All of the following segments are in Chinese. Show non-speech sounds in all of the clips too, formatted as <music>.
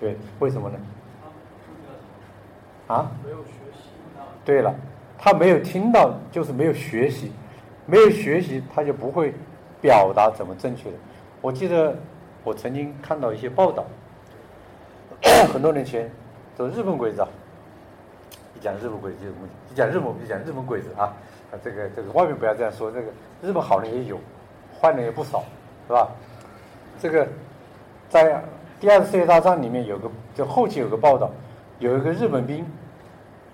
对，为什么呢？啊？没有学习。对了，他没有听到，就是没有学习，没有学习，他就不会表达怎么正确的。我记得我曾经看到一些报道，<coughs> 很多年前，这日本鬼子啊，一讲日本鬼子一讲日本就讲日本鬼子啊，啊，这个这个外面不要这样说，这个日本好人也有，坏人也不少，是吧？这个在第二次世界大战里面有个，就后期有个报道，有一个日本兵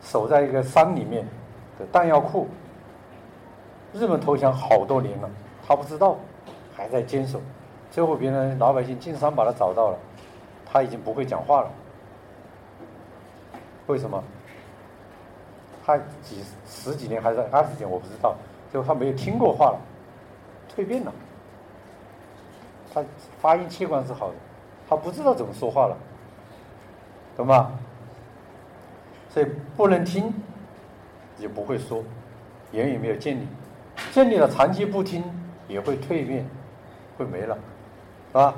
守在一个山里面的弹药库，日本投降好多年了，他不知道，还在坚守。最后别人老百姓进山把他找到了，他已经不会讲话了。为什么？他几十几年还是二十年我不知道，最后他没有听过话了，蜕变了。他发音器官是好的，他不知道怎么说话了，懂吗？所以不能听，也不会说，言语没有建立，建立了长期不听也会蜕变，会没了。是吧？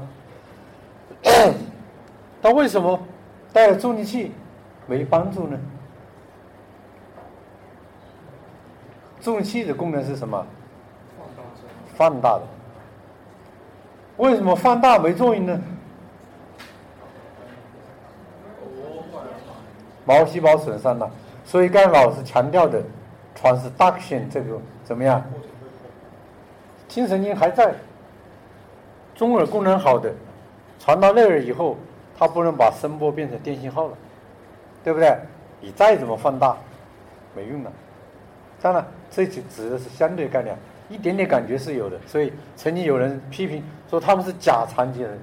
<coughs> 那为什么带了助听器没帮助呢？助听器的功能是什么？放大的。为什么放大没作用呢？毛细胞损伤了，所以刚才老师强调的 transduction 这个怎么样？听神经还在。中耳功能好的，传到内耳以后，它不能把声波变成电信号了，对不对？你再怎么放大，没用了。当然，这就指的是相对概念，一点点感觉是有的。所以曾经有人批评说他们是假残疾人，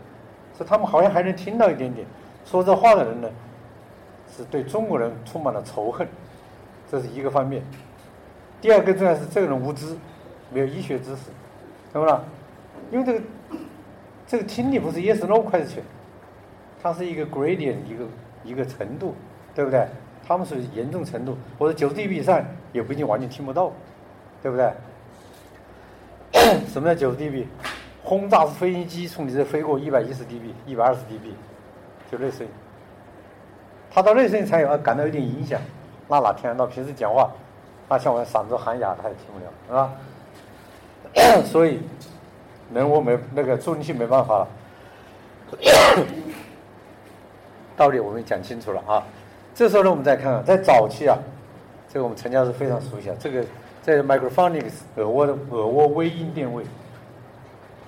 说他们好像还能听到一点点。说这话的人呢，是对中国人充满了仇恨，这是一个方面。第二个重要是这个人无知，没有医学知识，懂不了？因为这个。这个听力不是 yes no question，它是一个 gradient，一个一个程度，对不对？他们属于严重程度，或者九十 dB 以上也不一定完全听不到，对不对？<coughs> 什么叫九十 dB？轰炸式飞行机从你这飞过一百一十 dB、一百二十 dB，就类似于，他到内声才有啊感到有点影响，那哪听得到？平时讲话，那像我嗓子喊哑，他也听不了，是吧？<coughs> 所以。人我没那个助听器没办法了，<coughs> 道理我们讲清楚了啊。这时候呢，我们再看看，在早期啊，这个我们陈教授非常熟悉啊。这个在 microphonics 耳蜗的耳蜗微音电位，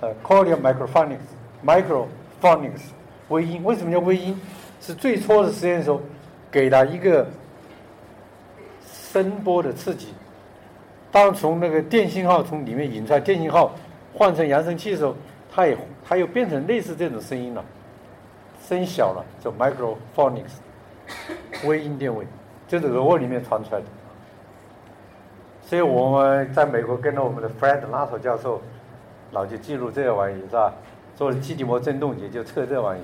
呃，cochlear microphonics，microphonics 微音为什么叫微音？是最初的实验时候给了一个声波的刺激，当从那个电信号从里面引出来电信号。换成扬声器的时候，它也它又变成类似这种声音了，声小了，叫 microphonics，微音电位，就是耳蜗里面传出来的。所以我们在美国跟着我们的 Fred Lato 教授，老就记录这个玩意是吧？做了基底膜振动也就测这玩意。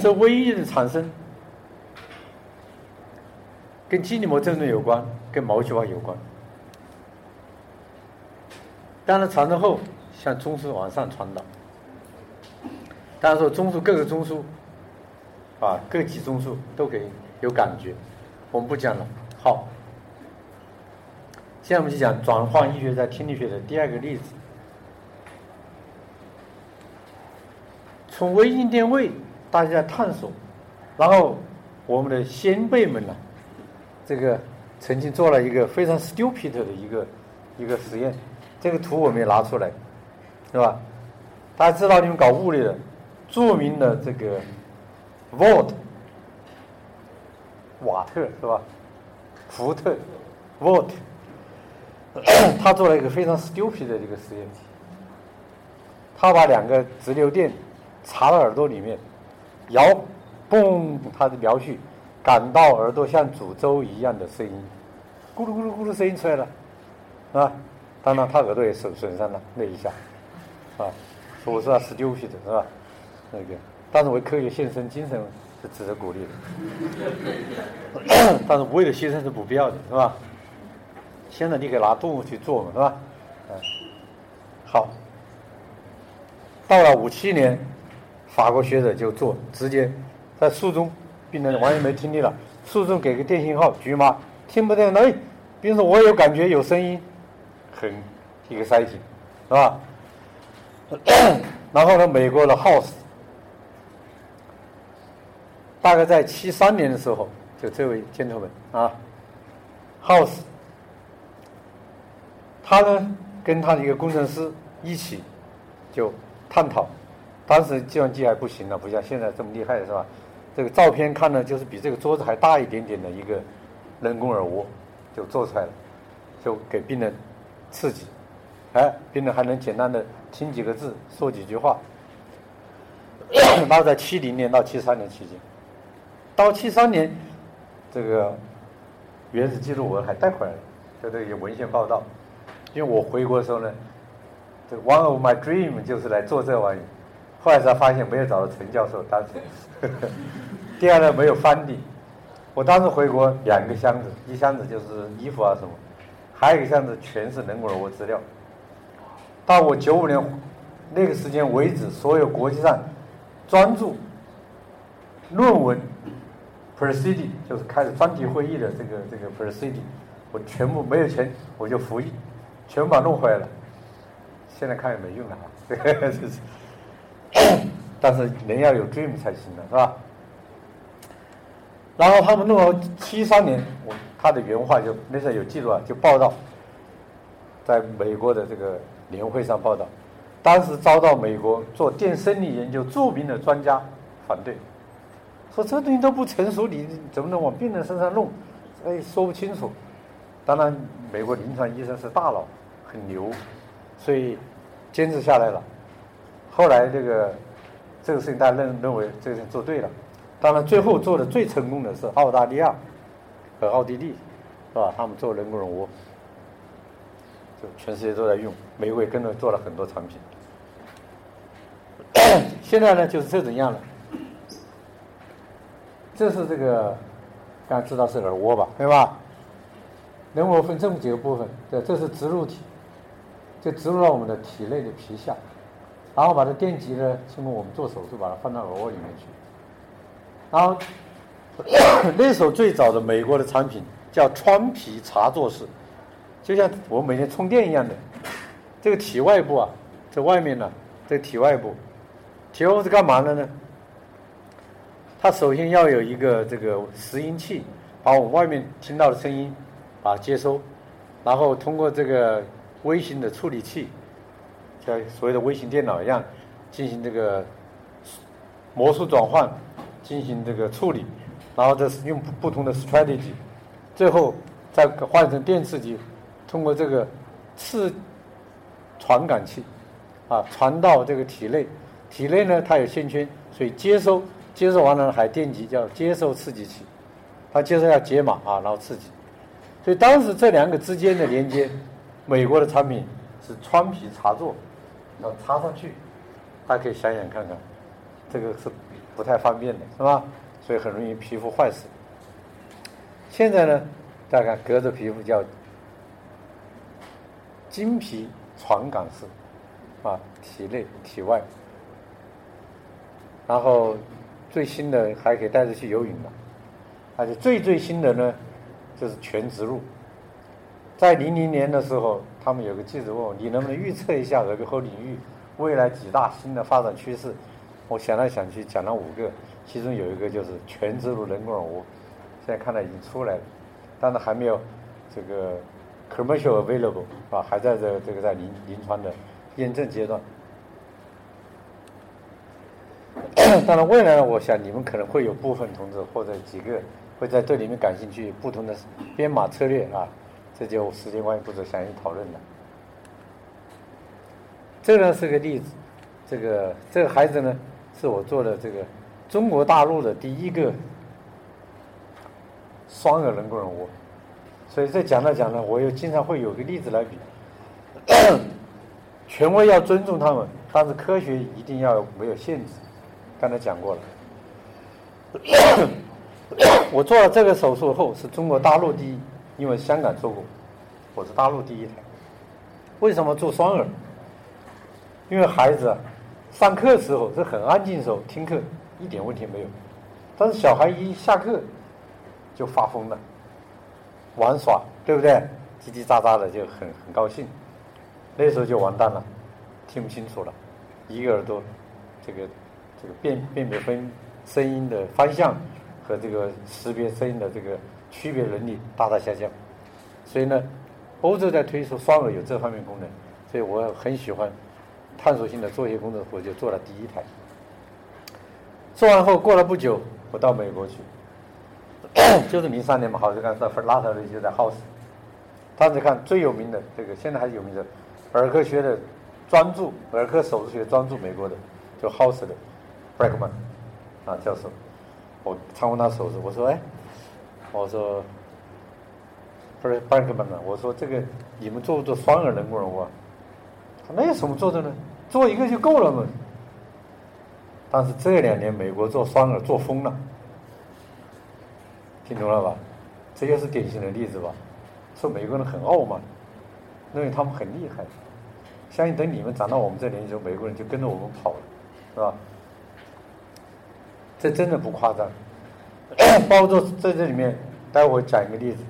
这微音的产生。跟基底膜振动有关，跟毛细胞有关。当然，产生后向中枢往上传导。当然说，中枢各个中枢，啊，各级中枢都可以有感觉。我们不讲了。好，现在我们就讲转换医学在听力学的第二个例子。从微音电位，大家探索，然后我们的先辈们呢？这个曾经做了一个非常 stupid 的一个一个实验，这个图我没拿出来，是吧？大家知道你们搞物理的，著名的这个 Volt 瓦特是吧？福特 Volt，他做了一个非常 stupid 的一个实验，他把两个直流电插到耳朵里面，摇，嘣，他的描述。感到耳朵像煮粥一样的声音，咕噜咕噜咕噜声音出来了，啊，当然他耳朵也损损伤了那一下，啊，说我是他是丢皮的是吧？那个，但是为科学献身精神是值得鼓励的，但是无谓的牺牲是不必要的，是吧？现在你可以拿动物去做嘛，是吧？嗯，好，到了五七年，法国学者就做，直接在术中，病人完全没听力了，术中给个电信号，局麻，听不见，哎，病人说我有感觉有声音，很一个塞子是吧？<coughs> 然后呢，美国的 House，大概在七三年的时候，就这位 gentleman 啊，House，他呢跟他的一个工程师一起就。探讨，当时计算机还不行了，不像现在这么厉害，是吧？这个照片看呢，就是比这个桌子还大一点点的一个人工耳蜗，就做出来了，就给病人刺激，哎，病人还能简单的听几个字，说几句话。那在七零年到七三年期间，到七三年，这个原始记录我还带回来了，就这些文献报道，因为我回国的时候呢。这个 One of my dream 就是来做这玩意，后来才发现没有找到陈教授。当时，<laughs> 第二呢没有翻译。我当时回国两个箱子，一箱子就是衣服啊什么，还有一个箱子全是人工耳蜗资料。到我九五年那个时间为止，所有国际上专注论文 proceeding 就是开始专题会议的这个这个 proceeding，我全部没有钱我就复议，全部把弄回来了。现在看也没用了啊，就是，<coughs> 但是人要有 dream 才行的是吧？然后他们弄了七三年，我他的原话就那时候有记录啊，就报道，在美国的这个年会上报道，当时遭到美国做电生理研究著名的专家反对，说这东西都不成熟，你怎么能往病人身上弄？哎，说不清楚。当然，美国临床医生是大佬，很牛，所以。坚持下来了，后来这个这个事情大家认认为这个事情做对了，当然最后做的最成功的是澳大利亚和奥地利，是吧？他们做人工耳蜗，就全世界都在用，美国也跟着做了很多产品。<coughs> 现在呢就是这种样了，这是这个大家知道是耳蜗吧，对吧？人蜗分这么几个部分，对，这是植入体。就植入到我们的体内的皮下，然后把这电极呢，经过我们做手术把它放到耳蜗里面去。然后 <coughs> 那时候最早的美国的产品叫穿皮插座式，就像我们每天充电一样的。这个体外部啊，在外面呢，这个体外部，体外部是干嘛的呢？它首先要有一个这个拾音器，把我们外面听到的声音把它接收，然后通过这个。微型的处理器，像所谓的微型电脑一样，进行这个魔术转换，进行这个处理，然后这是用不同的 strategy，最后再换成电刺激，通过这个次传感器啊传到这个体内，体内呢它有线圈，所以接收接收完了还电极叫接收刺激器，它接收要解码啊然后刺激，所以当时这两个之间的连接。美国的产品是穿皮插座，要插上去，大家可以想想看看，这个是不太方便的，是吧？所以很容易皮肤坏死。现在呢，大家看隔着皮肤叫经皮传感式，啊，体内体外，然后最新的还可以带着去游泳的，而且最最新的呢，就是全植入。在零零年的时候，他们有个记者问我：“你能不能预测一下耳鼻喉领域未来几大新的发展趋势？”我想来想去，讲了五个，其中有一个就是全植入人工耳蜗，现在看来已经出来了，但是还没有这个 commercial available 啊，还在这这个在临临床的验证阶段。<coughs> 当然，未来呢，我想你们可能会有部分同志或者几个会在这里面感兴趣，不同的编码策略啊。这就时间关系不做详细讨论了。这呢是个例子，这个这个孩子呢是我做的这个中国大陆的第一个双耳人工耳蜗，所以这讲着讲着，我又经常会有个例子来比。权威要尊重他们，但是科学一定要没有限制。刚才讲过了，<coughs> 我做了这个手术后是中国大陆第一。因为香港做过，我是大陆第一台。为什么做双耳？因为孩子上课时候是很安静的时候听课一点问题没有，但是小孩一下课就发疯了，玩耍，对不对？叽叽喳喳的就很很高兴，那时候就完蛋了，听不清楚了，一个耳朵这个这个辨辨别分声音的方向和这个识别声音的这个区别能力大大下降，所以呢，欧洲在推出双耳有这方面功能，所以我很喜欢。探索性的做一些工作，我就做了第一台。做完后过了不久，我到美国去，就是零三年嘛，好，就看到拉头的就在 House。当时看最有名的这个，现在还是有名的耳科学的专注，耳科手术学专注，美国的就 House 的 Brackman 啊教授。我参观他手术，我说哎，我说不是 Brackman 啊，我说这个你们做不做双耳人工耳蜗？那有什么做的呢？做一个就够了嘛。但是这两年美国做双耳做疯了，听懂了吧？这就是典型的例子吧？说美国人很傲慢，认为他们很厉害。相信等你们长到我们这年纪时候，美国人就跟着我们跑了，是吧？这真的不夸张。包括在这里面，待会讲一个例子，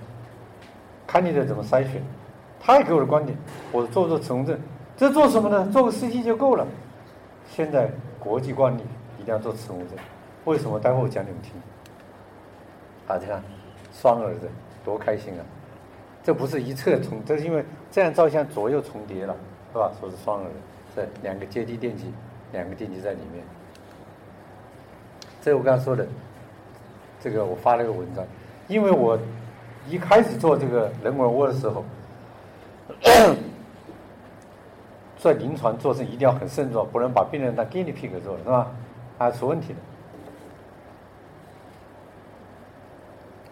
看你的怎么筛选。他也给我的观点，我做做磁共振。这做什么呢？做个 CT 就够了。现在国际惯例一定要做磁共振，为什么？待会我讲你们听。大家看，双耳的多开心啊！这不是一侧重，这是因为这样照相左右重叠了，是吧？说是双耳的，这两个阶梯电极，两个电极在里面。这我刚才说的，这个我发了个文章，因为我一开始做这个人耳蜗的时候。<coughs> 在临床做是一定要很慎重，不能把病人当 guinea pig 做，是吧？啊出问题的。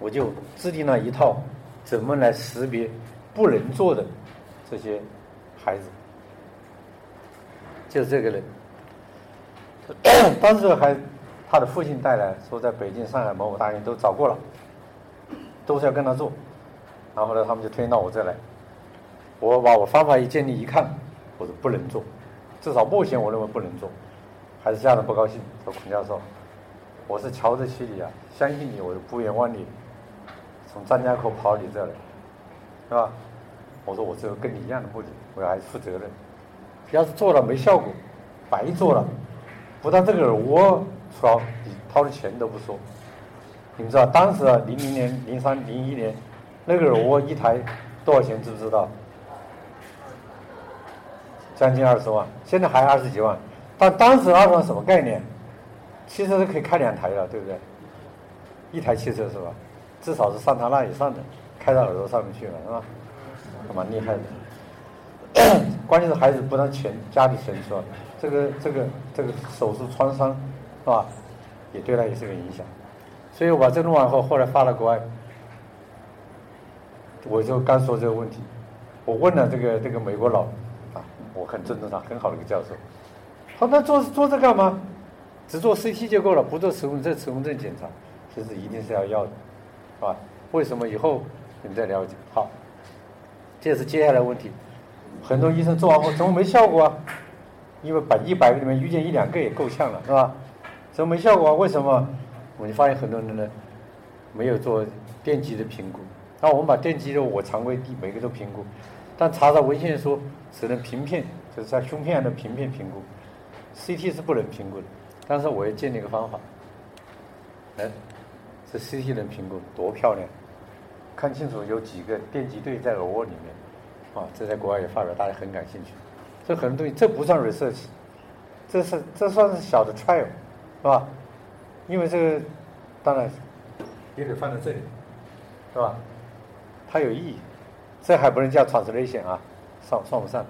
我就制定了一套怎么来识别不能做的这些孩子，就是这个人。<coughs> 当时还他的父亲带来说，在北京、上海某某大院都找过了，都是要跟他做，然后呢，他们就推荐到我这来。我把我方法一建立，一看。我说不能做，至少目前我认为不能做，还是家长不高兴。说孔教授，我是瞧得起你啊，相信你，我就不远万里从张家口跑你这来，是吧？我说我只有跟你一样的目的，我要还是负责任。要是做了没效果，白做了，不但这个耳说，你掏的钱都不说。你们知道当时啊，零零年、零三、零一年，那个耳蜗一台多少钱？知不知道？将近二十万，现在还二十几万，但当时二十万什么概念？汽车是可以开两台的，对不对？一台汽车是吧？至少是三台那以上的，开到耳朵上面去了，是吧？蛮厉害的。<coughs> 关键是孩子不但钱家里钱是吧？这个这个这个手术创伤是吧？也对他也是个影响。所以我把这弄完后，后来发了国外，我就刚说这个问题，我问了这个这个美国佬啊。我很尊重他，很好的一个教授。他，那做做这干嘛？只做 CT 就够了，不做磁共振、磁共振检查，其实一定是要要的，是吧？为什么？以后你们再了解。好，这是接下来问题。很多医生做完后怎么没效果啊？因为百一百个里面遇见一两个也够呛了，是吧？都没效果？啊为什么？我就发现很多人呢没有做电极的评估。那我们把电极的我常规第每个都评估。但查查文献说只能平片，就是在胸片上的平片评估，CT 是不能评估的。但是我也建立一个方法，哎，这 CT 能评估多漂亮！看清楚有几个电极对在耳蜗里面，啊，这在国外也发表，大家很感兴趣。这很多东西这不算 research，这是这算是小的 trial，是吧？因为这个当然也得放在这里，是吧？它有意义。这还不能叫 translation 啊，算算不上。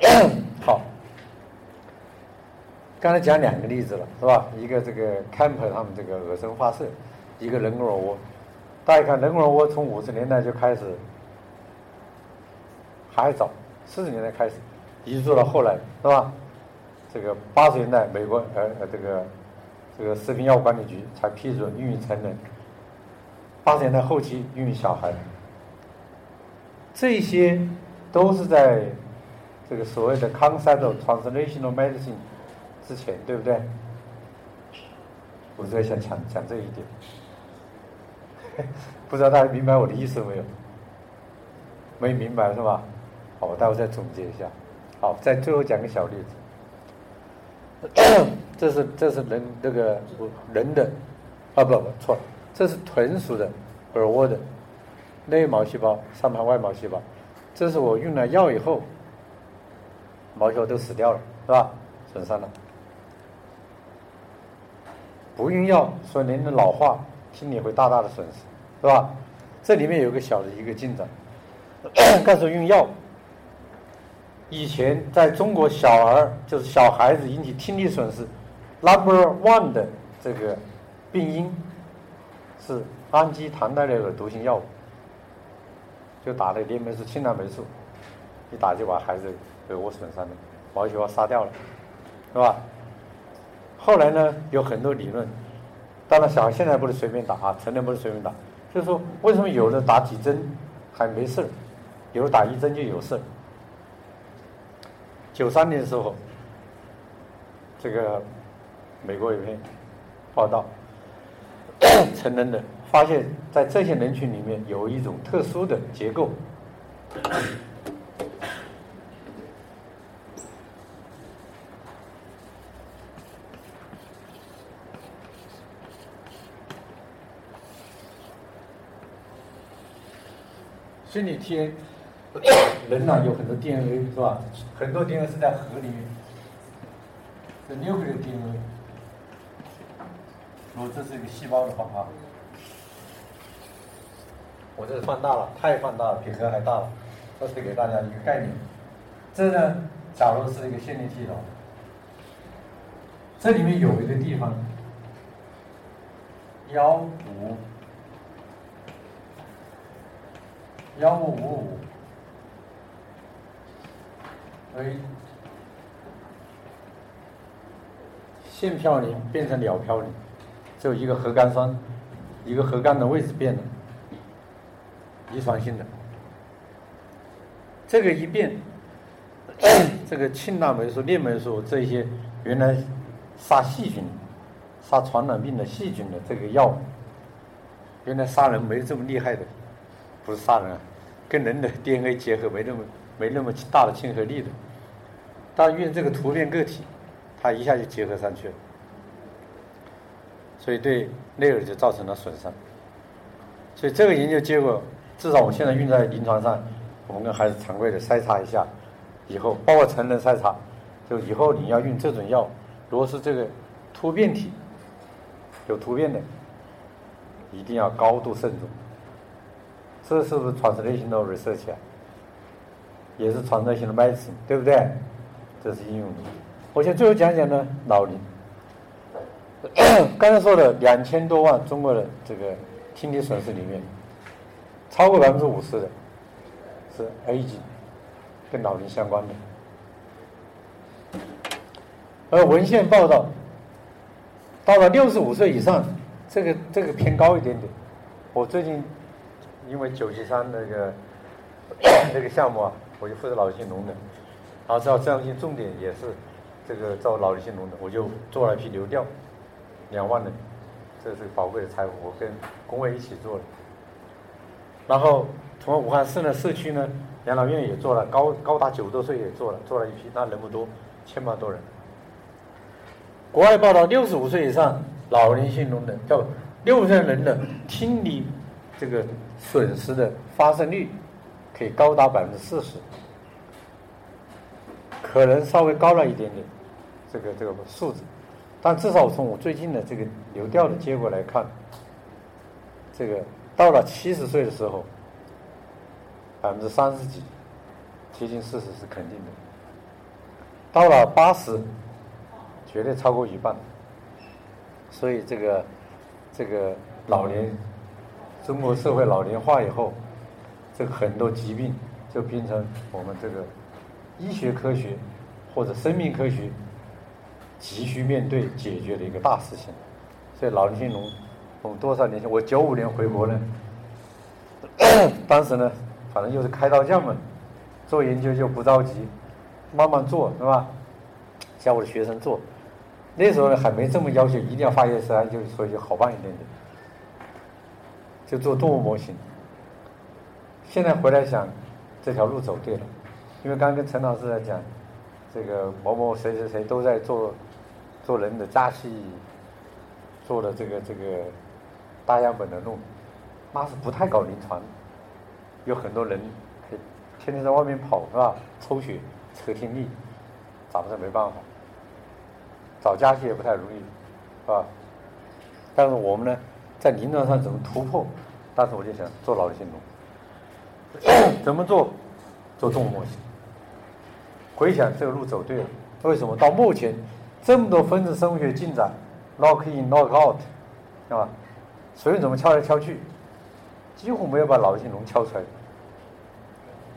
<coughs> 好，刚才讲两个例子了，是吧？一个这个 Camp 他们这个耳声发射，一个人工耳蜗。大家看人工耳蜗从五十年代就开始，还早，四十年代开始，一直做到后来，是吧？这个八十年代美国呃呃这个这个食品药物管理局才批准孕育成人，八十年代后期孕育小孩。这些都是在这个所谓的 concept of translational medicine 之前，对不对？我在想讲讲这一点，<laughs> 不知道大家明白我的意思没有？没明白是吧？好，我待会再总结一下。好，再最后讲个小例子。这是这是人这个人的，啊不不错了，这是豚鼠的耳蜗的内毛细胞、上盘外毛细胞。这是我用了药以后，毛细胞都死掉了，是吧？损伤了。不用药，所以人的老化、听力会大大的损失，是吧？这里面有个小的一个进展。<coughs> 告诉用药，以前在中国小儿就是小孩子引起听力损失，number one 的这个病因是氨基糖代类的毒性药物，就打的链霉素、氢蓝霉素，一打就把孩子给我损伤了，毛细胞杀掉了，是吧？后来呢，有很多理论，当然小孩现在不能随便打啊，成人不能随便打，就是说为什么有的打几针还没事儿？有打一针就有事儿。九三年的时候，这个美国有篇报道，<coughs> 承认的发现，在这些人群里面有一种特殊的结构，心理天。<coughs> 人呢有很多 DNA 是吧？很多 DNA 是在核里面，是 nuclear DNA。如果这是一个细胞的话啊，我这是放大了，太放大了，比核还大了。这是给大家一个概念。这呢，假如是一个线粒体的话，这里面有一个地方，幺五幺五五五。A 腺嘌呤变成鸟嘌呤，只有一个核苷酸，一个核苷的位置变了，遗传性的。这个一变，<coughs> 这个氢钠霉素、链霉素这些原来杀细菌、杀传染病的细菌的这个药，原来杀人没这么厉害的，不是杀人啊，跟人的 DNA 结合没那么。没那么大的亲和力的，但运这个突变个体，它一下就结合上去了，所以对内耳就造成了损伤。所以这个研究结果，至少我现在用在临床上，我们跟孩子常规的筛查一下，以后包括成人筛查，就以后你要用这种药，如果是这个突变体有突变的，一定要高度慎重。这是不是传 a 型的 research 啊？也是创造性的 medicine，对不对？这是应用的。我先最后讲讲呢，老龄。刚才说的两千多万中国的这个听力损失里面，超过百分之五十的是 A 级，跟老龄相关的。而文献报道，到了六十五岁以上，这个这个偏高一点点。我最近因为九七三那个那个项目啊。我就负责老年性农的，然后知道这样一些重点也是这个做老年性农的，我就做了一批流调，两万人，这是宝贵的财富，我跟工委一起做的。然后从武汉市的社区呢，养老院也做了，高高达九十多岁也做了，做了一批，那人不多，千把多人。国外报道，六十五岁以上老年性农的，叫六十人的听力这个损失的发生率。可以高达百分之四十，可能稍微高了一点点，这个这个数字，但至少从我最近的这个流调的结果来看，这个到了七十岁的时候，百分之三十几，接近四十是肯定的，到了八十，绝对超过一半，所以这个这个老年，中国社会老龄化以后。这个很多疾病就变成我们这个医学科学或者生命科学急需面对解决的一个大事情。所以老年性农，我们多少年前我九五年回国呢，<coughs> 当时呢，反正又是开刀匠嘛，做研究就不着急，慢慢做，是吧？教我的学生做。那时候呢还没这么要求，一定要发现啥就所以就好办一点点，就做动物模型。现在回来想，这条路走对了，因为刚跟陈老师在讲，这个某某谁谁谁都在做做人的扎戏，做的这个这个大样本的路，那是不太搞临床，有很多人天天在外面跑是吧？抽血测听力，咱们是没办法。找家具也不太容易，是吧？但是我们呢，在临床上怎么突破？当时我就想做老年性农，<coughs> 怎么做？做动物模型。回想这个路走对了，为什么到目前这么多分子生物学进展，lock in lock out，是吧？所以怎么敲来敲去，几乎没有把老年性农敲出来。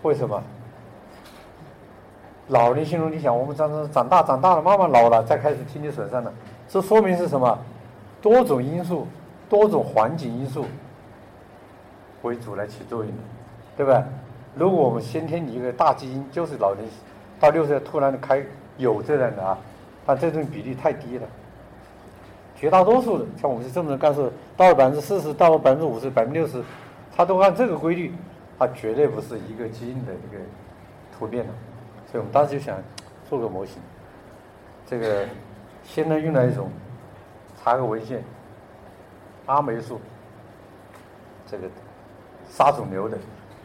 为什么？老年性农，你想，我们长长长大长大了，慢慢老了，再开始听力损伤了，这说明是什么？多种因素、多种环境因素为主来起作用的，对吧？如果我们先天你一个大基因就是老年，到六十岁突然的开有这样的啊，但这种比例太低了。绝大多数的，像我们是这么的干事，到了百分之四十，到了百分之五十、百分之六十，他都按这个规律，他绝对不是一个基因的一个突变的。所以我们当时就想做个模型，这个现在用了一种查个文献，阿霉素，这个杀肿瘤的，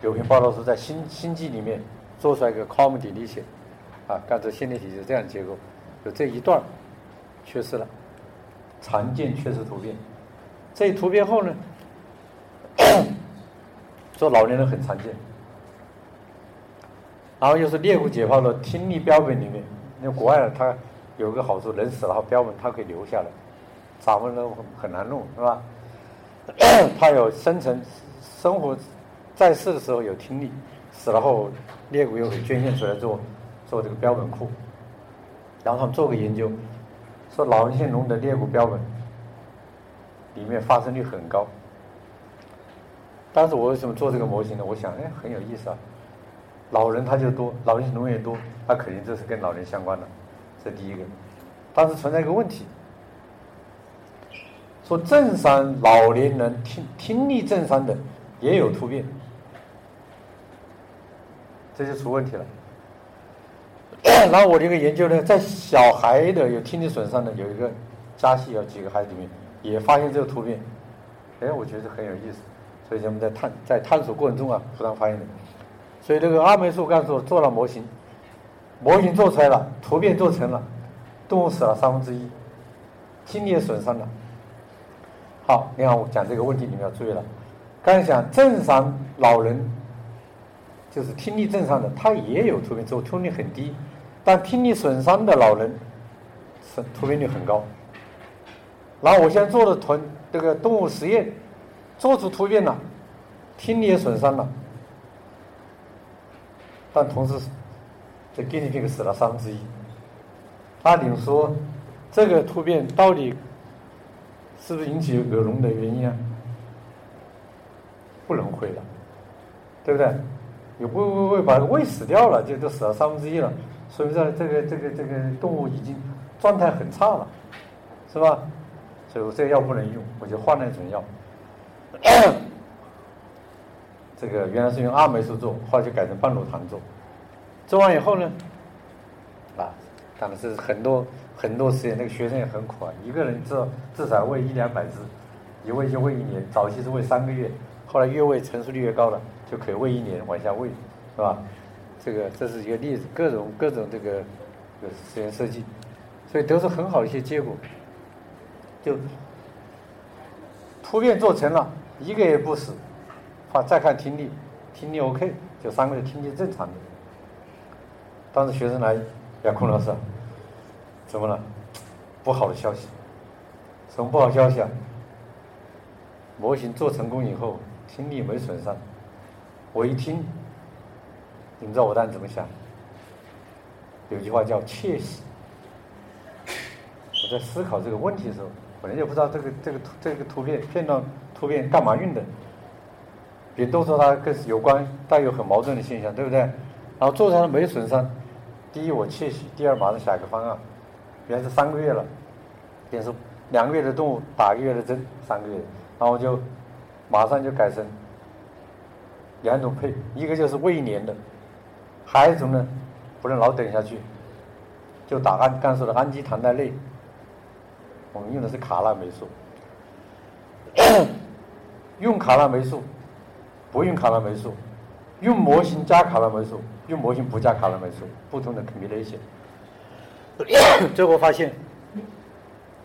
有篇报道是在《新新纪》里面做出来一个 c o m d e l e t i o n 啊，干这线粒体是这样结构，就这一段缺失了，常见缺失突变，这一突变后呢，做老年人很常见。然后又是颞骨解剖的听力标本里面，因为国外的它有个好处，人死了后标本它可以留下来，咱们都很很难弄，是吧？<coughs> 它有生存生活在世的时候有听力，死了后裂骨又给捐献出来做做这个标本库。然后他们做个研究，说老年性龙的裂骨标本里面发生率很高。当时我为什么做这个模型呢？我想，哎，很有意思啊。老人他就多，老年农业多，他肯定这是跟老年相关的，这第一个。但是存在一个问题，说正常老年人听听力正常的也有突变，这就出问题了。<coughs> 然后我这个研究呢，在小孩的有听力损伤的有一个加系有几个孩子里面也发现这个突变，哎，我觉得很有意思，所以我们在探在探索过程中啊，不断发现的。所以这个阿霉素干素做了模型，模型做出来了，图片做成了，动物死了三分之一，听力也损伤了。好，你看我讲这个问题，你们要注意了。刚才讲正常老人，就是听力正常的，他也有突变，只突变率很低；但听力损伤的老人，是突变率很高。然后我现在做的团这个动物实验，做出突变了，听力也损伤了。但同时，这 gdp 死了三分之一。按理说，这个突变到底是不是引起耳聋的原因啊？不能会的，对不对？你会会会把胃死掉了，就都死了三分之一了，说明这这个这个这个动物已经状态很差了，是吧？所以我这个药不能用，我就换了一种药。<coughs> 这个原来是用阿霉素做，后来就改成半乳糖做。做完以后呢，啊，当然是很多很多实验，那个学生也很苦啊，一个人至至少喂一两百只，一喂就喂一年。早期是喂三个月，后来越喂成熟率越高了，就可以喂一年往下喂，是吧？这个这是一个例子，各种各种这个实验设计，所以都是很好的一些结果。就突变做成了，一个也不死。好，再看听力，听力 OK，就三个月听力正常的。当时学生来，杨空老师，怎么了？不好的消息。什么不好消息啊？模型做成功以后，听力没损伤。我一听，你们知道我当时怎么想？有句话叫窃喜。我在思考这个问题的时候，本来就不知道这个这个这个图片片段图片干嘛用的。别都说它跟有关，带有很矛盾的现象，对不对？然后做出来没损伤，第一我窃喜，第二马上想一个方案。原来是三个月了，变成两个月的动物打一个月的针，三个月，然后就马上就改成两种配，一个就是喂年的，还有一种呢不能老等下去，就打氨刚说的氨基糖苷类，我们用的是卡那霉素，用卡那霉素，不用卡那霉素，用模型加卡那霉素，用模型不加卡那霉素，不同的 combination。<coughs> 最后发现，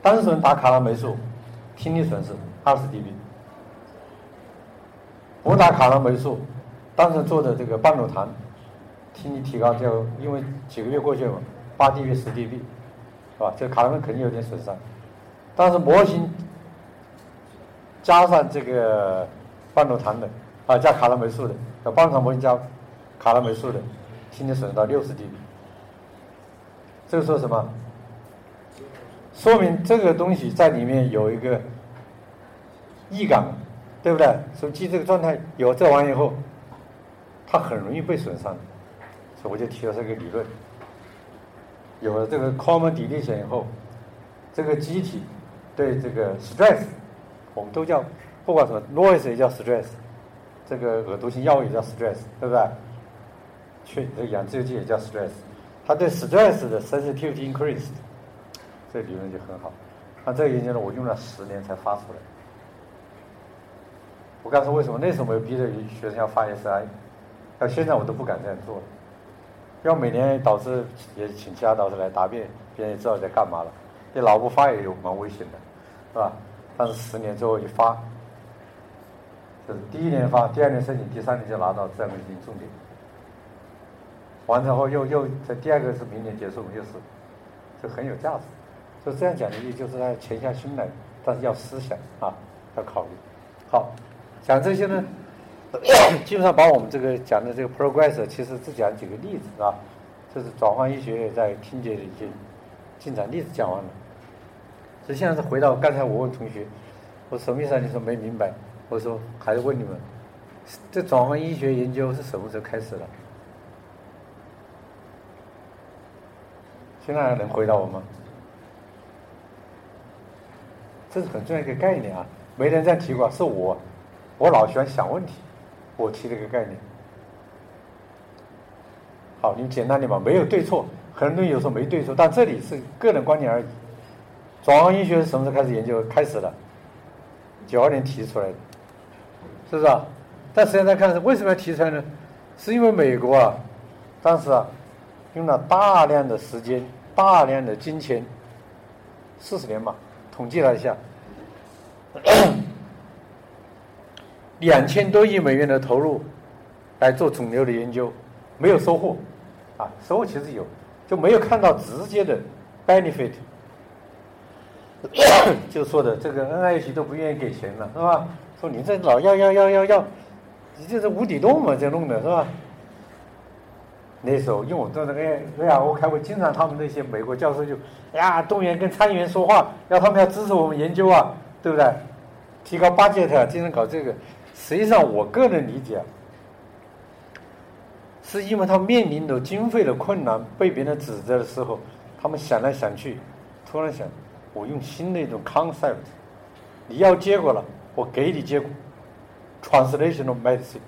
单纯打卡拉霉素，听力损失二十 dB；不打卡拉霉素，当时做的这个半乳糖，听力提高就因为几个月过去了，八 dB、十 dB，是吧？这卡拉霉肯定有点损伤。但是模型加上这个半乳糖的啊，加卡拉霉素的，半乳糖模型加卡拉霉素的，听力损失到六十 dB。这个说什么？说明这个东西在里面有一个易感，对不对？手机这个状态有这玩意以后，它很容易被损伤，所以我就提了这个理论。有了这个 common deletion 以后，这个机体对这个 stress，我们都叫不管什么 noise 也叫 stress，这个恶毒性药物也叫 stress，对不对？去这氧自由基也叫 stress。它对 stress 的 sensitivity increased，这理论就很好。那这个研究呢，我用了十年才发出来。我告诉为什么那时候没有逼着学生要发 SI，到现在我都不敢这样做了。要每年导师也请其他导师来答辩，别人也知道在干嘛了。你老不发也有蛮危险的，是吧？但是十年之后一发，就是第一年发，第二年申请，第三年就拿到自然科学重点。完成后又又在第二个是明年结束，又是就很有价值。就这样讲的意义，就是他潜下心来，但是要思想啊，要考虑。好，讲这些呢，<coughs> 基本上把我们这个讲的这个 progress，其实只讲几个例子啊。这是转换医学在听觉的一些进展例子讲完了。所以现在是回到刚才我问同学，我什么意思啊？你说没明白？我说还是问你们，这转换医学研究是什么时候开始的？现在还能回答我吗？这是很重要一个概念啊，没人这样提过，是我，我老喜欢想问题，我提了一个概念。好，你简单点吧，没有对错，很多人有时候没对错，但这里是个人观点而已。转换医学是什么时候开始研究？开始的，九二年提出来的，是不是啊？但实际上看，为什么要提出来呢？是因为美国啊，当时啊。用了大量的时间、大量的金钱，四十年嘛，统计了一下，两千多亿美元的投入来做肿瘤的研究，没有收获，啊，收获其实有，就没有看到直接的 benefit，<coughs> 就说的这个 NIH 都不愿意给钱了，是吧？说你这老要要要要要，你这是无底洞嘛，这弄的是吧？那时候，因为我做那个 A R O 开会，经常他们那些美国教授就呀动员跟参议员说话，要他们要支持我们研究啊，对不对？提高 budget，经常搞这个。实际上，我个人理解，是因为他面临着经费的困难，被别人指责的时候，他们想来想去，突然想，我用新的一种 concept，你要结果了，我给你结果，translational medicine。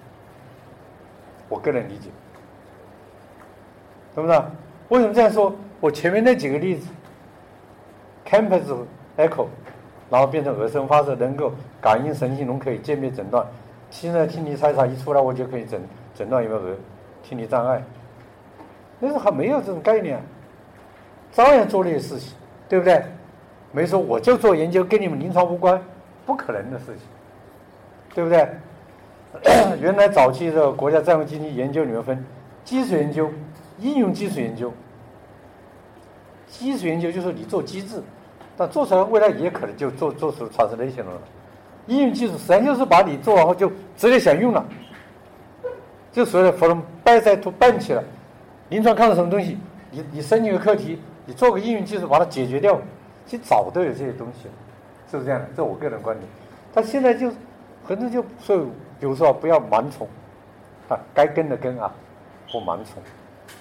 我个人理解。是不是？为什么这样说？我前面那几个例子，Campus Echo，然后变成耳声发射，能够感应神经能，可以鉴别诊断。现在听力筛查一出来，我就可以诊诊断有没有耳听力障碍。那时候还没有这种概念，照样做那些事情，对不对？没说我就做研究，跟你们临床无关，不可能的事情，对不对？<coughs> 原来早期的国家战略经济研究里面分基础研究。应用基础研究，基础研究就是你做机制，但做出来未来也可能就做做出 translation 了。应用技术实际上就是把你做完后就直接想用了，就所谓的 from bedside to bench 了。临床看到什么东西，你你申请个课题，你做个应用技术把它解决掉，其实早都有这些东西了，是不是这样的？这我个人观点。但现在就很多就说，比如说不要盲从，啊，该跟的跟啊，不盲从。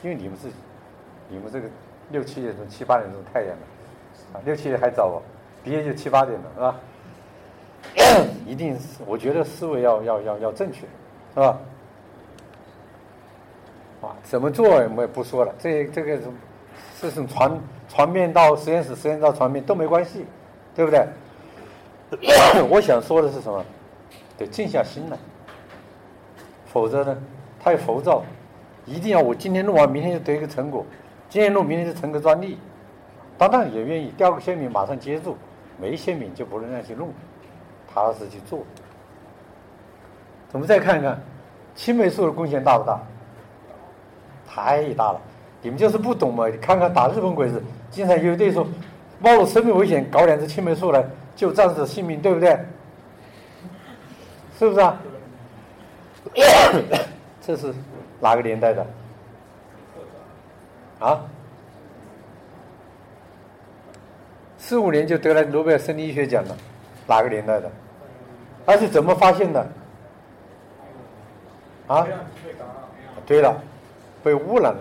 因为你们是你们这个六七点钟、七八点钟太阳了，啊，六七点还早哦，毕业就七八点了，是吧？<coughs> 一定是，我觉得思维要要要要正确，是吧？啊，怎么做我也不说了，这这个是从传传遍到实验室，实验到传遍都没关系，对不对？<coughs> 我想说的是什么？得静下心来，否则呢，太浮躁，一定要我今天弄完，明天就得一个成果，今天弄，明天就成个专利。当然也愿意掉个签名马上接住，没签名就不能让去弄，踏实去做。我们再看看青霉素的贡献大不大？太大了！你们就是不懂嘛？你看看打日本鬼子，经常有一队说冒着生命危险搞两只青霉素来救战士的性命，对不对？是不是啊？<coughs> 这是哪个年代的？啊？四五年就得了诺贝尔生理医学奖了，哪个年代的？他是怎么发现的？啊？对了，被污染了，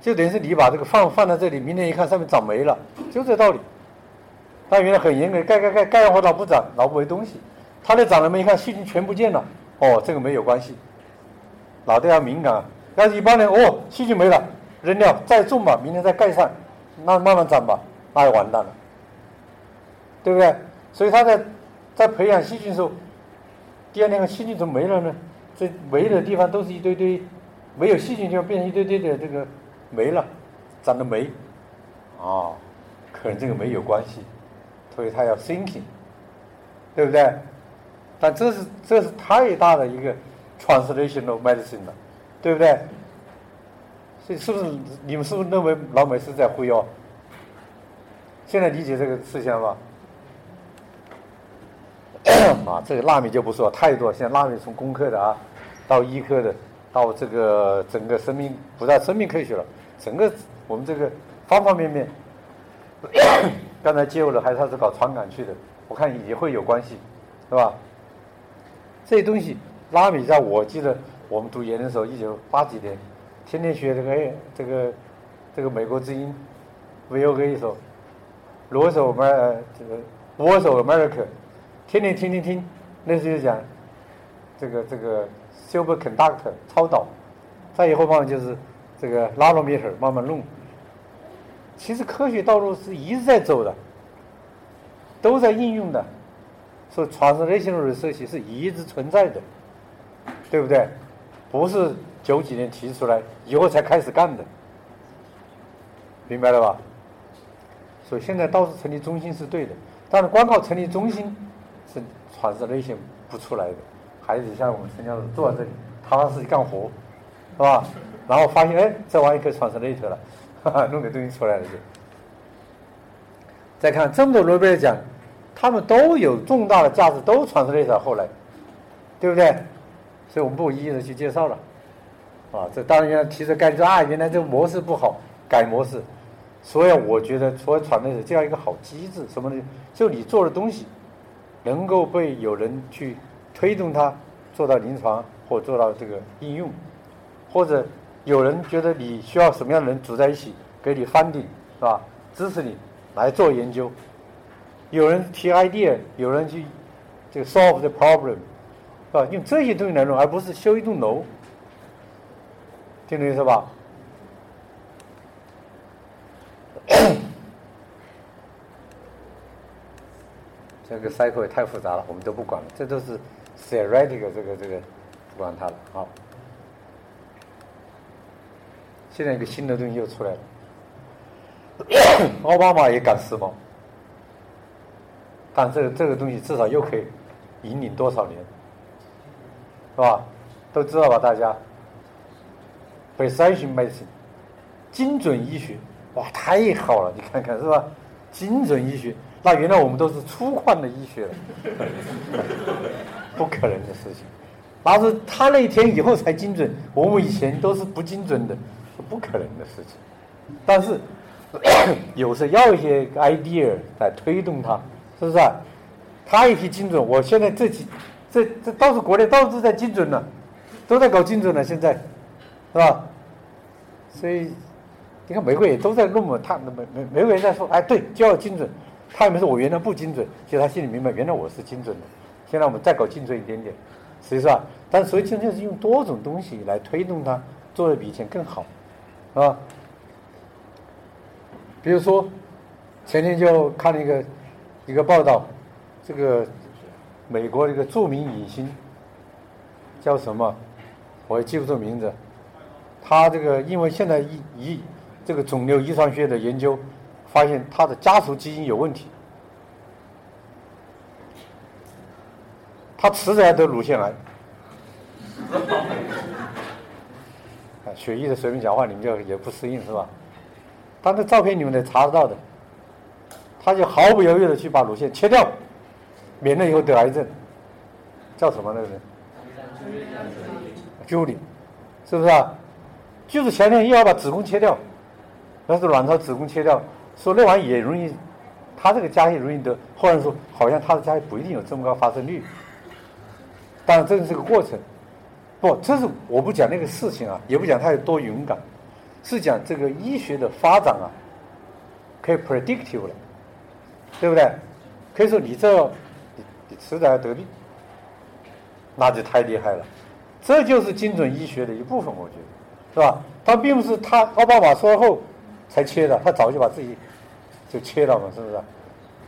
就等于是你把这个放放在这里，明天一看上面长霉了，就这道理。他原来很严格，盖盖盖盖上脑不长，老不没东西。他那长了没一看细菌全不见了，哦，这个没有关系。脑袋要敏感，要是一般人哦，细菌没了，扔掉再种吧，明天再盖上，那慢慢长吧，那就完蛋了，对不对？所以他在在培养细菌的时候，第二天细菌怎么没了呢？这没的地方都是一堆堆，没有细菌就变成一堆堆的这个没了，长的霉，啊，可能这个没有关系，所以他要 thinking，对不对？但这是这是太大的一个 translational medicine 了，对不对？所以是不是你们是不是认为老美是在忽悠？现在理解这个事情了吧？<coughs> 啊，这个纳米就不说太多，现在纳米从工科的啊，到医科的，到这个整个生命不到生命科学了，整个我们这个方方面面，<coughs> 刚才介入的还是他是搞传感器的，我看也会有关系，是吧？这些东西，纳米在我记得我们读研的时候，一九八几年，天天学这个这个这个美国之音，V O A 首，Voice of America，这个 Voice of America，天天听听听，那时候讲这个这个 Superconductor 超导，再以后慢慢就是这个 Nanometer 慢慢弄。其实科学道路是一直在走的，都在应用的。说传承类型的设计是一直存在的，对不对？不是九几年提出来以后才开始干的，明白了吧？所以现在倒是成立中心是对的，但是光靠成立中心是传承类型不出来的，还得像我们陈教授坐在这里踏踏实实干活，是吧？然后发现哎，这玩意可以传承类特了，哈哈，弄点东西出来了就。再看这么多诺贝尔奖。他们都有重大的价值，都传承了到后来，对不对？所以我们不一一的去介绍了，啊，这当然要提出概念啊，原来这个模式不好，改模式。所以我觉得，除了传的，这样一个好机制，什么呢？就你做的东西，能够被有人去推动它做到临床或做到这个应用，或者有人觉得你需要什么样的人组在一起，给你 funding 是吧？支持你来做研究。有人提 idea，有人去这个 solve the problem，啊，用这些东西来弄，而不是修一栋楼，听懂意思吧？这个 cycle 也太复杂了，我们都不管了，这都是 theoretical 这个这个不管它了。好，现在一个新的东西又出来了，<coughs> 奥巴马也赶时髦。但这个这个东西至少又可以引领多少年，是吧？都知道吧？大家，precision medicine，精准医学，哇，太好了！你看看是吧？精准医学，那原来我们都是粗犷的医学，不可能的事情。那是他那一天以后才精准，我们以前都是不精准的，是不可能的事情。但是 <coughs> 有时要一些 idea 来推动它。是不是？他一提精准，我现在这几，这这都是国内到处在精准呢，都在搞精准了，现在，是吧？所以你看美国也都在弄嘛，他美美美国人在说，哎，对，就要精准。他也没说我原来不精准，其实他心里明白，原来我是精准的。现在我们再搞精准一点点，实际上，但是所以精准是用多种东西来推动它做的比以前更好，啊。比如说，前天就看了一个一个报道，这个美国一个著名影星叫什么？我也记不住名字。他这个因为现在遗遗这个肿瘤遗传学的研究，发现他的家族基因有问题，他迟早要得乳腺癌。啊，<laughs> 血液的随便讲话，你们就也不适应是吧？他的照片你们得查得到的，他就毫不犹豫的去把乳腺切掉，免得以后得癌症，叫什么那个人朱理是不是啊？就是前天又要把子宫切掉，那是卵巢子宫切掉，说那玩意也容易，他这个家也容易得。或者说好像他的家不一定有这么高发生率，当然这是个过程，不，这是我不讲那个事情啊，也不讲他有多勇敢。是讲这个医学的发展啊，可以 predictive 了，对不对？可以说你这你你迟早要得病，那就太厉害了。这就是精准医学的一部分，我觉得，是吧？他并不是他奥巴马说后才切的，他早就把自己就切了嘛，是不是？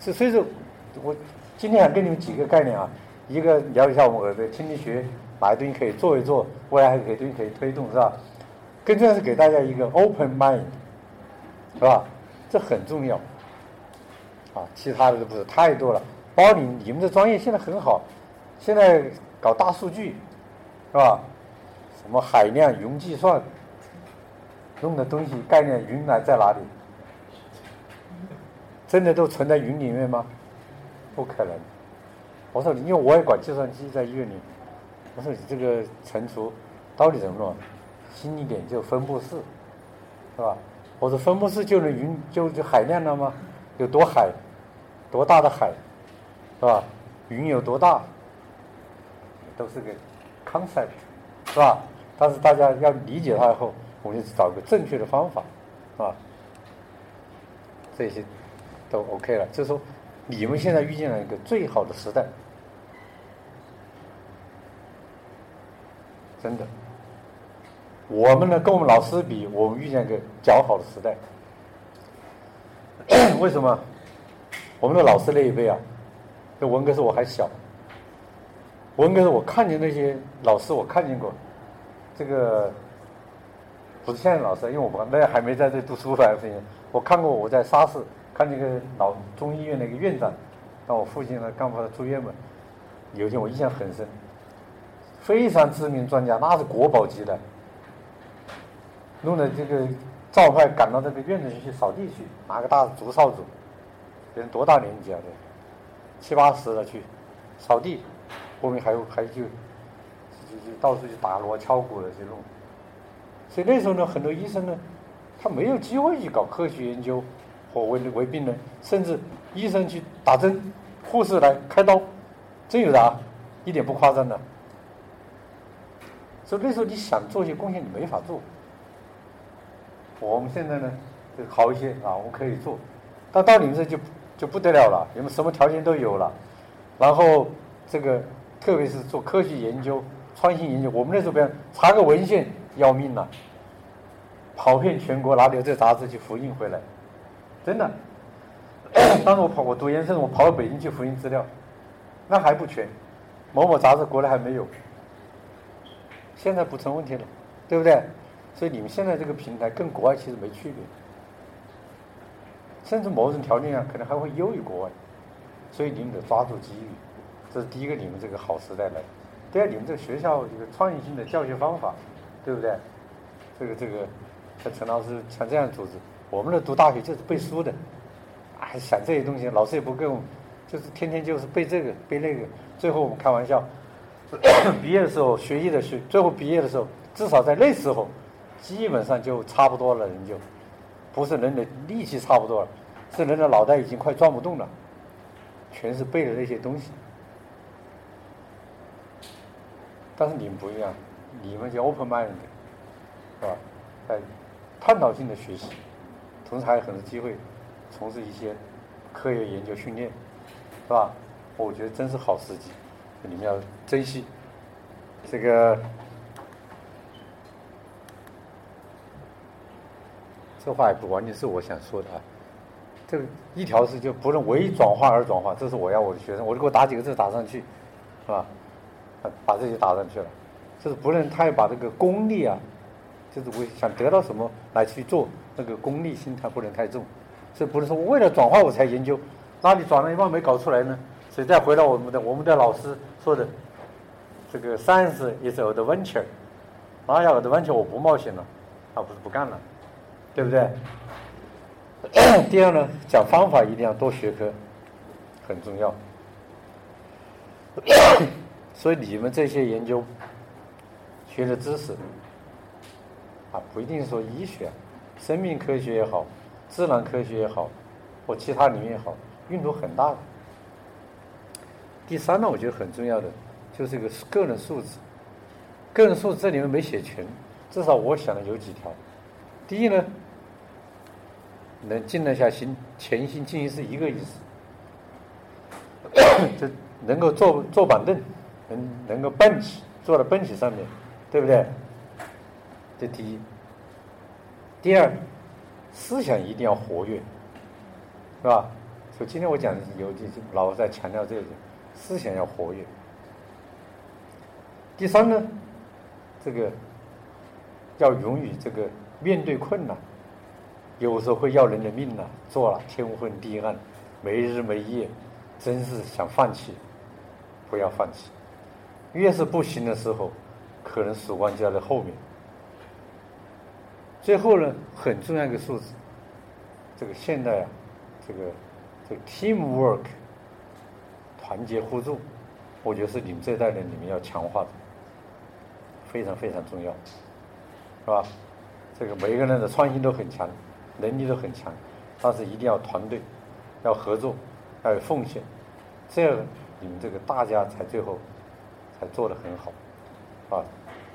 是所以说，我今天想跟你们几个概念啊，一个聊一下我们的听力学，哪些东西可以做一做，未来还有东西可以推动，是吧？更重要是给大家一个 open mind，是吧？这很重要。啊，其他的都不是太多了。包括你你们的专业现在很好，现在搞大数据，是吧？什么海量云计算，用的东西概念云来在哪里？真的都存在云里面吗？不可能。我说，因为我也管计算机在医院里，我说你这个存储到底怎么弄？新一点就分布式，是吧？或者分布式就能云就就海量了吗？有多海？多大的海？是吧？云有多大？都是个 concept，是吧？但是大家要理解它以后，我们就找个正确的方法，啊？这些都 OK 了。就是说，你们现在遇见了一个最好的时代，真的。我们呢，跟我们老师比，我们遇见一个较好的时代。<coughs> 为什么？我们的老师那一辈啊，这文革时我还小。文革时我看见那些老师，我看见过。这个不是现在老师，因为我们那还没在这读书吧？我看过我在沙市看那个老中医院那个院长，让我父亲呢刚好住院嘛。有一天我印象很深，非常知名专家，那是国宝级的。弄的这个赵派赶到这个院子里去扫地去，拿个大竹扫帚，人多大年纪啊？这七八十了去扫地，后面还有还就就就到处去打锣敲鼓的去弄。所以那时候呢，很多医生呢，他没有机会去搞科学研究或为为病人，甚至医生去打针，护士来开刀，真有的，一点不夸张的。所以那时候你想做一些贡献，你没法做。我们现在呢，就好一些啊，我们可以做。但到你们这就就不得了了，你们什么条件都有了。然后这个特别是做科学研究、创新研究，我们那时候比查个文献要命了，跑遍全国哪里有这杂志去复印回来，真的。<coughs> 当时我跑，我读研生，我跑到北京去复印资料，那还不全，某某杂志国内还没有，现在不成问题了，对不对？所以你们现在这个平台跟国外其实没区别，甚至某种条件下可能还会优于国外，所以你们得抓住机遇，这是第一个你们这个好时代来。第二，你们这个学校这个创新性的教学方法，对不对？这个这个像陈老师像这样组织，我们的读大学就是背书的，还想这些东西，老师也不跟我们，就是天天就是背这个背那个，最后我们开玩笑，<coughs> 毕业的时候学艺的学，最后毕业的时候至少在那时候。基本上就差不多了，人就不是人的力气差不多了，是人的脑袋已经快转不动了，全是背的那些东西。但是你们不一样，你们就 open mind，是吧？在探讨性的学习，同时还有很多机会从事一些科学研究训练，是吧？我觉得真是好时机，你们要珍惜这个。这话也不完全是我想说的啊。这个一条是就不能为转化而转化，这是我要我的学生，我就给我打几个字打上去，是吧？把这些打上去了，就是不能太把这个功利啊，就是我想得到什么来去做，那个功利心态不能太重，所以不能说为了转化我才研究，那你转了一半没搞出来呢？所以再回到我们的我们的老师说的，这个 science is adventure，那要 adventure 我不冒险了，那不是不干了，对不对？<coughs> 第二呢，讲方法一定要多学科，很重要。<coughs> 所以你们这些研究学的知识啊，不一定说医学、生命科学也好，自然科学也好，或其他领域也好，用途很大的。第三呢，我觉得很重要的就是一个个人素质。个人素质这里面没写全，至少我想的有几条。第一呢。能静得下心，潜心静心是一个意思。<coughs> 就能够坐坐板凳，能能够蹦起，坐在蹦起上面，对不对？这第一。第二，思想一定要活跃，是吧？所以今天我讲的有就老在强调这个，思想要活跃。第三呢，这个要勇于这个面对困难。有时候会要人的命呐，做了天昏地暗，没日没夜，真是想放弃，不要放弃。越是不行的时候，可能曙光就在后面。最后呢，很重要一个数字，这个现代啊，这个这个 teamwork，团结互助，我觉得是你们这代人你们要强化的，非常非常重要，是吧？这个每一个人的创新都很强。能力都很强，但是一定要团队，要合作，要有奉献，这样你们这个大家才最后才做得很好，啊，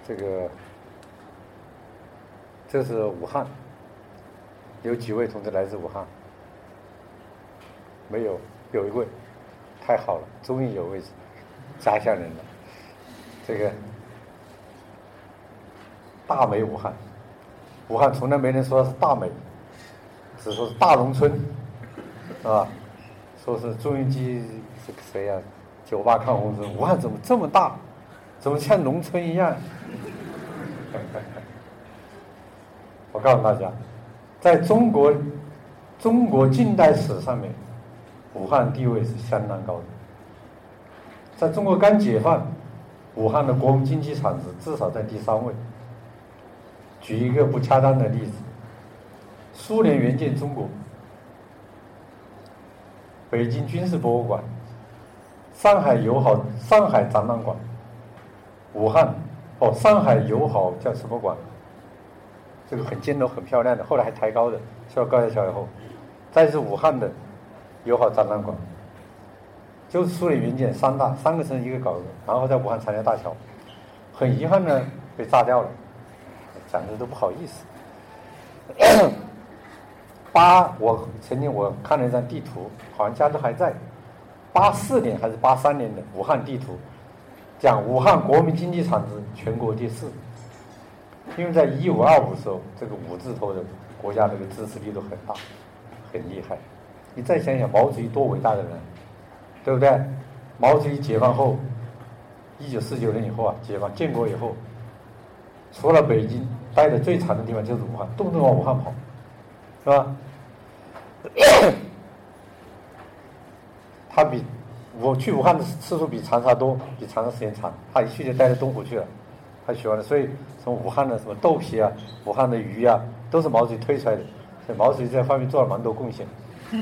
这个这是武汉，有几位同志来自武汉？没有，有一位，太好了，终于有位家乡人了，这个大美武汉，武汉从来没人说是大美。只说是大农村，是吧？说是朱镕基这个谁呀？九八抗洪村，武汉怎么这么大？怎么像农村一样？<laughs> 我告诉大家，在中国中国近代史上面，武汉地位是相当高的。在中国刚解放，武汉的国民经济产值至少在第三位。举一个不恰当的例子。苏联援建中国，北京军事博物馆、上海友好上海展览馆、武汉哦，上海友好叫什么馆？这个很尖楼、很漂亮的，后来还抬高的，需要高架桥以后，再是武汉的友好展览馆，就是苏联援建三大三个城市一个搞的，然后在武汉长江大桥，很遗憾呢被炸掉了，讲的都不好意思。<coughs> 八，我曾经我看了一张地图，好像家都还在。八四年还是八三年的武汉地图，讲武汉国民经济产值全国第四。因为在一五二五时候，这个五字头的国家这个支持力度很大，很厉害。你再想想毛主席多伟大的人，对不对？毛主席解放后，一九四九年以后啊，解放建国以后，除了北京，待的最长的地方就是武汉，动不动往武汉跑。是吧？<coughs> 他比我去武汉的次数比长沙多，比长沙时间长。他一去就待到东湖去了，他喜欢的。所以从武汉的什么豆皮啊，武汉的鱼啊，都是毛主席推出来的。所以毛主席在方面做了蛮多贡献。<coughs>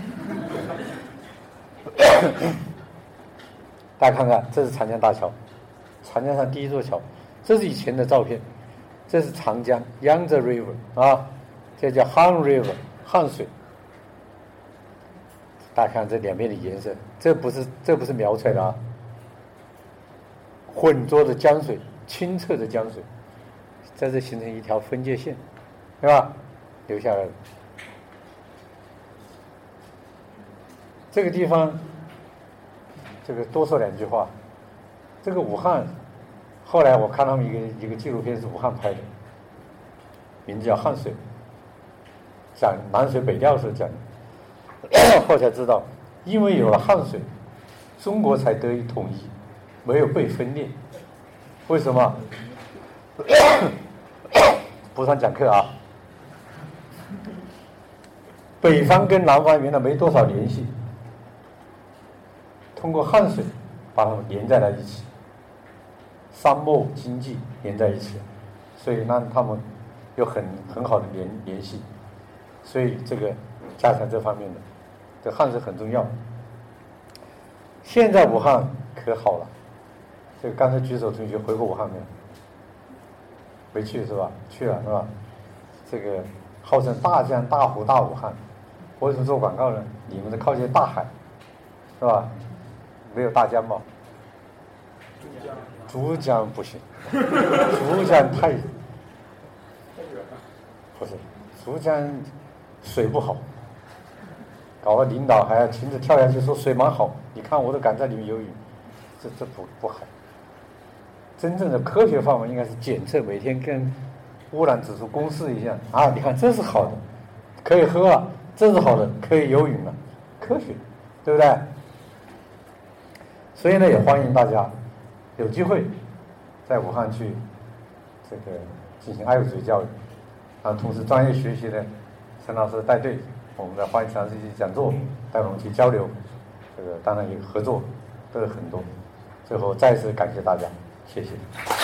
大家看看，这是长江大桥，长江上第一座桥。这是以前的照片，这是长江 Yangtze River 啊，这叫 Han River。汗水，大家看这两边的颜色，这不是这不是描出来的啊，浑浊的江水，清澈的江水，在这形成一条分界线，对吧？留下来了。这个地方，这个多说两句话。这个武汉，后来我看他们一个一个纪录片是武汉拍的，名字叫《汉水》，讲南水北调时候讲的。<coughs> 后才知道，因为有了汉水，中国才得以统一，没有被分裂。为什么？不上讲课啊。北方跟南方原来没多少联系，通过汉水把它们连在了一起，商贸经济连在一起，所以让他们有很很好的联联系，所以这个加强这方面的，这汉水很重要。现在武汉可好了，这个刚才举手同学回过武汉没有？没去是吧？去了是吧？这个号称大江大湖大武汉。为什么做广告呢？你们是靠近大海，是吧？没有大江嘛？珠江不行，珠江太不是，珠江水不好，搞得领导还要亲自跳下去说水蛮好，你看我都敢在里面游泳，这这不不好。真正的科学方法应该是检测，每天跟污染指数公示一下啊，你看这是好的，可以喝了。这是好的，可以游泳了，科学，对不对？所以呢，也欢迎大家有机会在武汉去这个进行爱国主义教育，啊，同时专业学习的陈老师带队，我们的欢迎尝试一些讲座，带我们去交流，这个当然也合作，都有很多。最后再次感谢大家，谢谢。